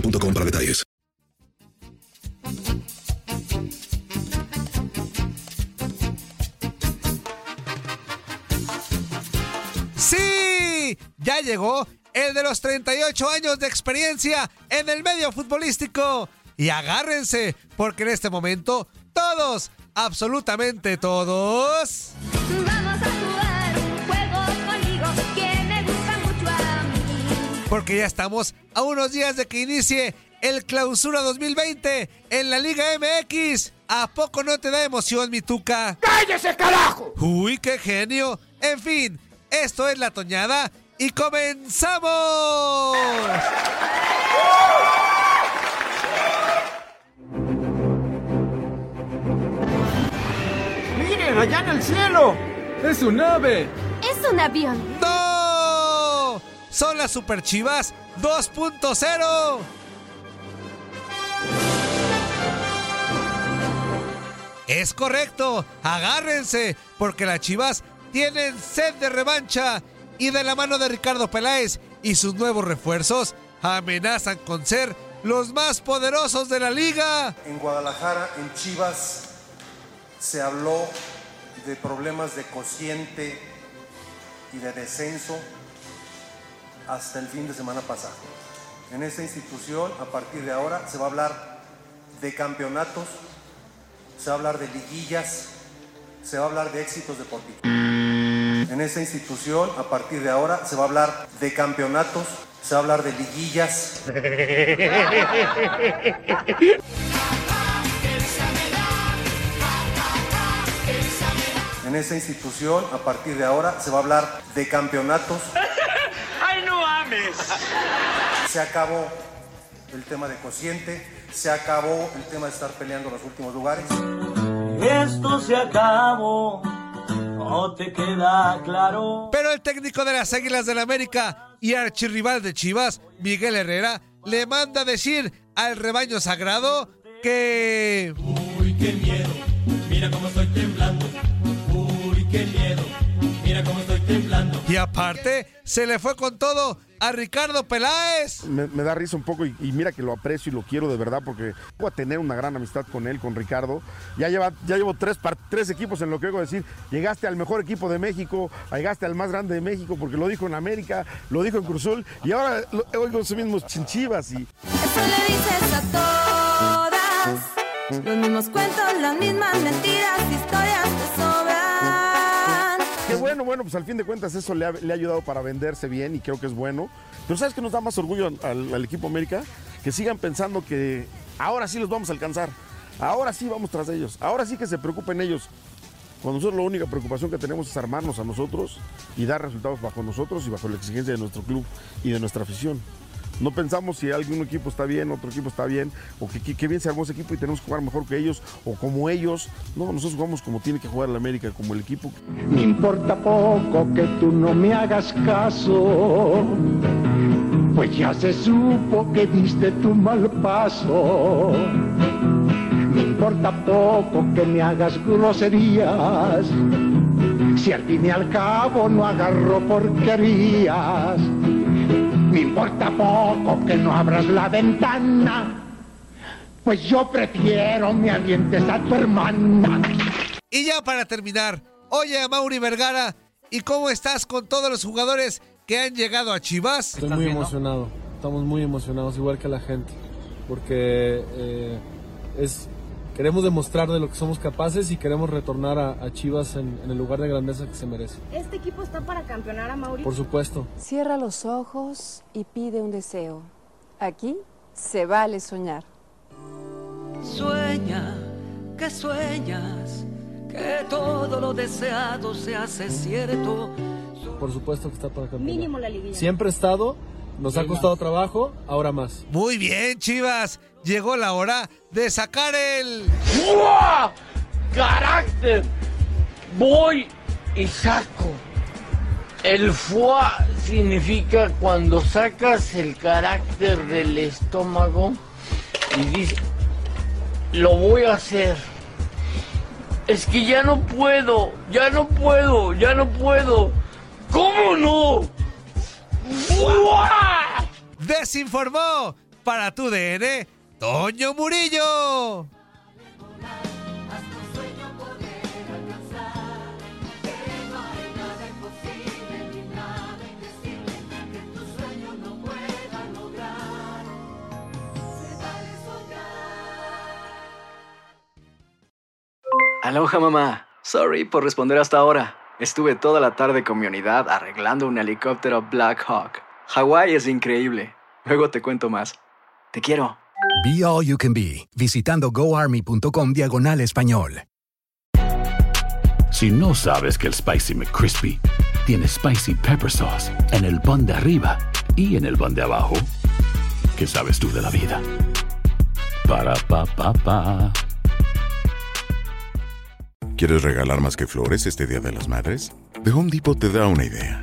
boostmobile.com para detalles. ¡Sí! Ya llegó el de los 38 años de experiencia en el medio futbolístico. Y agárrense, porque en este momento todos, absolutamente todos... Vamos porque ya estamos a unos días de que inicie el Clausura 2020 en la Liga MX. ¿A poco no te da emoción, mi tuca? ¡Cállese, carajo! ¡Uy, qué genio! En fin, esto es La Toñada y comenzamos. ¡Miren, allá en el cielo! ¡Es un ave! Es un avión. ¡No! Son las Super Chivas 2.0. Es correcto, agárrense, porque las Chivas tienen sed de revancha y de la mano de Ricardo Peláez y sus nuevos refuerzos amenazan con ser los más poderosos de la liga. En Guadalajara, en Chivas, se habló de problemas de cociente y de descenso hasta el fin de semana pasado. En esta institución, a partir de ahora, se va a hablar de campeonatos, se va a hablar de liguillas, se va a hablar de éxitos deportivos. En esta institución, a partir de ahora, se va a hablar de campeonatos, se va a hablar de liguillas. En esta institución, a partir de ahora, se va a hablar de campeonatos. Se acabó el tema de cociente, se acabó el tema de estar peleando los últimos lugares. Esto se acabó, no te queda claro. Pero el técnico de las Águilas del América y archirrival de Chivas, Miguel Herrera, le manda decir al rebaño sagrado que... Uy, qué miedo, mira cómo estoy temblando. Uy, qué miedo, mira cómo estoy temblando. Y aparte, se le fue con todo a Ricardo Peláez. Me, me da risa un poco y, y mira que lo aprecio y lo quiero de verdad porque voy a tener una gran amistad con él, con Ricardo. Ya, lleva, ya llevo tres, tres equipos en lo que oigo decir. Llegaste al mejor equipo de México, llegaste al más grande de México porque lo dijo en América, lo dijo en Cruzul y ahora lo, oigo esos mismos chinchivas y... Eso le dices a todas. Los mismos cuentos, las mismas mentiras, historias te sobran. Bueno, bueno, pues al fin de cuentas eso le ha, le ha ayudado para venderse bien y creo que es bueno. Pero ¿sabes qué nos da más orgullo al, al equipo América? Que sigan pensando que ahora sí los vamos a alcanzar. Ahora sí vamos tras ellos. Ahora sí que se preocupen ellos. Cuando nosotros la única preocupación que tenemos es armarnos a nosotros y dar resultados bajo nosotros y bajo la exigencia de nuestro club y de nuestra afición. No pensamos si algún equipo está bien, otro equipo está bien, o que, que- bien se armó ese equipo y tenemos que jugar mejor que ellos, o como ellos. No, nosotros jugamos como tiene que jugar el América, como el equipo. Me importa poco que tú no me hagas caso, pues ya se supo que diste tu mal paso. Me importa poco que me hagas groserías, si al fin y al cabo no agarro porquerías. Me importa poco que no abras la ventana, pues yo prefiero me avientes a tu hermana. Y ya para terminar, oye a Mauri Vergara, ¿y cómo estás con todos los jugadores que han llegado a Chivas? Estoy muy emocionado, estamos muy emocionados, igual que la gente, porque eh, es, queremos demostrar de lo que somos capaces y queremos retornar a, a Chivas en, en el lugar de grandeza que se merece. ¿Este equipo está para campeonar a Mauri? Por supuesto. Cierra los ojos y pide un deseo. Aquí se vale soñar. Sueña, que sueñas, que todo lo deseado se hace cierto. Por supuesto que está para campeonar. Mínimo la liguilla. Siempre he estado, nos ha costado trabajo, ahora más. Muy bien, Chivas. Llegó la hora de sacar el... ¡Fua! ¡Carácter! Voy y saco. El foie significa cuando sacas el carácter del estómago y dices, lo voy a hacer. Es que ya no puedo, ya no puedo, ya no puedo. ¿Cómo no? Desinformó para tu DN, Toño Murillo. Aloha mamá. Sorry por responder hasta ahora. Estuve toda la tarde con mi unidad arreglando un helicóptero Black Hawk. Hawái es increíble. Luego te cuento más. Te quiero. Be All You Can Be, visitando goarmy.com diagonal español. Si no sabes que el Spicy McCrispy tiene Spicy Pepper Sauce en el pan de arriba y en el pan de abajo, ¿qué sabes tú de la vida? Para, pa, pa, pa. ¿Quieres regalar más que flores este Día de las Madres? The Home Depot te da una idea.